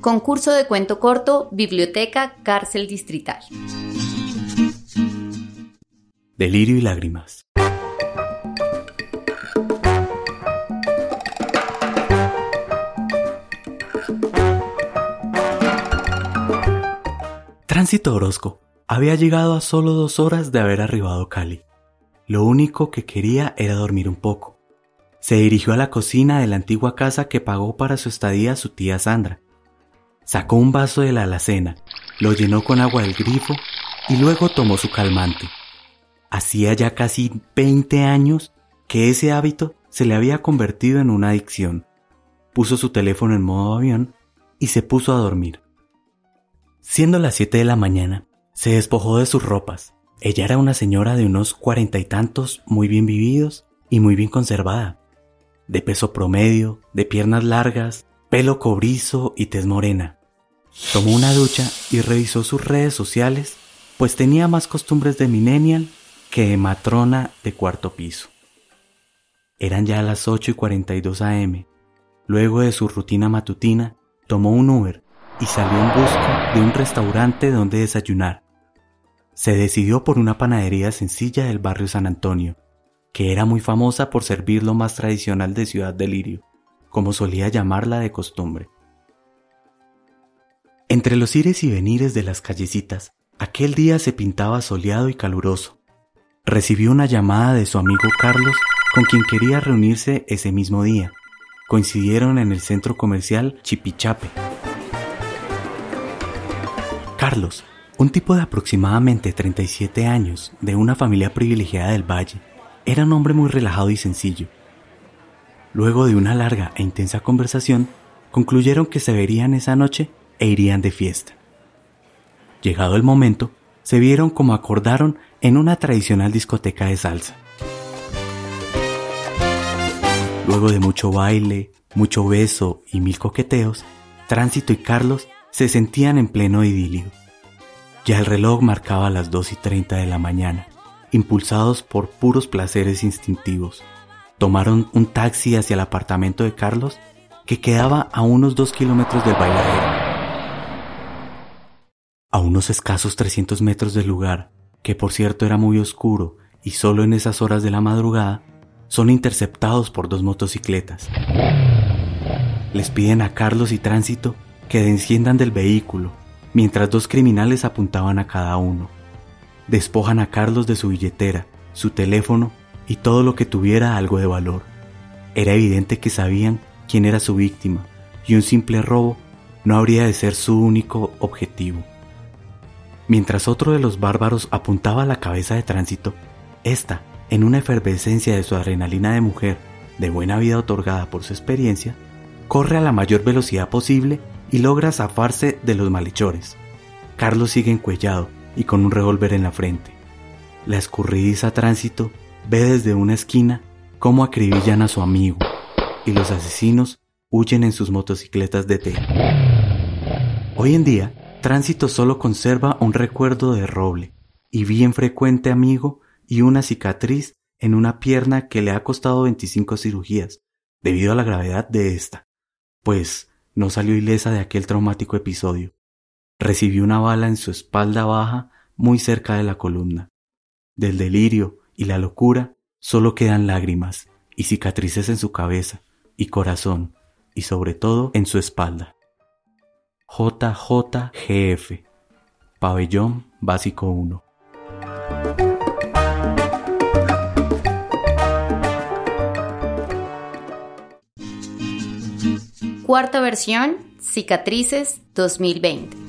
Concurso de cuento corto, Biblioteca Cárcel Distrital. Delirio y lágrimas. Tránsito Orozco había llegado a solo dos horas de haber arribado Cali. Lo único que quería era dormir un poco. Se dirigió a la cocina de la antigua casa que pagó para su estadía su tía Sandra Sacó un vaso de la alacena, lo llenó con agua del grifo y luego tomó su calmante. Hacía ya casi 20 años que ese hábito se le había convertido en una adicción. Puso su teléfono en modo avión y se puso a dormir. Siendo las 7 de la mañana, se despojó de sus ropas. Ella era una señora de unos cuarenta y tantos, muy bien vividos y muy bien conservada, de peso promedio, de piernas largas, pelo cobrizo y tez morena. Tomó una ducha y revisó sus redes sociales, pues tenía más costumbres de millennial que de matrona de cuarto piso. Eran ya las 8 y 42 am. Luego de su rutina matutina, tomó un Uber y salió en busca de un restaurante donde desayunar. Se decidió por una panadería sencilla del barrio San Antonio, que era muy famosa por servir lo más tradicional de Ciudad Delirio como solía llamarla de costumbre. Entre los ires y venires de las callecitas, aquel día se pintaba soleado y caluroso. Recibió una llamada de su amigo Carlos, con quien quería reunirse ese mismo día. Coincidieron en el centro comercial Chipichape. Carlos, un tipo de aproximadamente 37 años, de una familia privilegiada del Valle, era un hombre muy relajado y sencillo, Luego de una larga e intensa conversación, concluyeron que se verían esa noche e irían de fiesta. Llegado el momento, se vieron como acordaron en una tradicional discoteca de salsa. Luego de mucho baile, mucho beso y mil coqueteos, Tránsito y Carlos se sentían en pleno idilio. Ya el reloj marcaba las 2 y 30 de la mañana, impulsados por puros placeres instintivos tomaron un taxi hacia el apartamento de Carlos, que quedaba a unos dos kilómetros del bailadero. A unos escasos 300 metros del lugar, que por cierto era muy oscuro y solo en esas horas de la madrugada, son interceptados por dos motocicletas. Les piden a Carlos y Tránsito que enciendan del vehículo, mientras dos criminales apuntaban a cada uno. Despojan a Carlos de su billetera, su teléfono y todo lo que tuviera algo de valor. Era evidente que sabían quién era su víctima y un simple robo no habría de ser su único objetivo. Mientras otro de los bárbaros apuntaba a la cabeza de tránsito, esta, en una efervescencia de su adrenalina de mujer, de buena vida otorgada por su experiencia, corre a la mayor velocidad posible y logra zafarse de los malhechores. Carlos sigue encuellado y con un revólver en la frente. La escurridiza tránsito ve desde una esquina cómo acribillan a su amigo y los asesinos huyen en sus motocicletas de té. Hoy en día, Tránsito solo conserva un recuerdo de roble y bien frecuente amigo y una cicatriz en una pierna que le ha costado 25 cirugías debido a la gravedad de esta, pues no salió ilesa de aquel traumático episodio. Recibió una bala en su espalda baja muy cerca de la columna. Del delirio y la locura, solo quedan lágrimas y cicatrices en su cabeza y corazón y sobre todo en su espalda. JJGF, Pabellón Básico 1. Cuarta versión, Cicatrices 2020.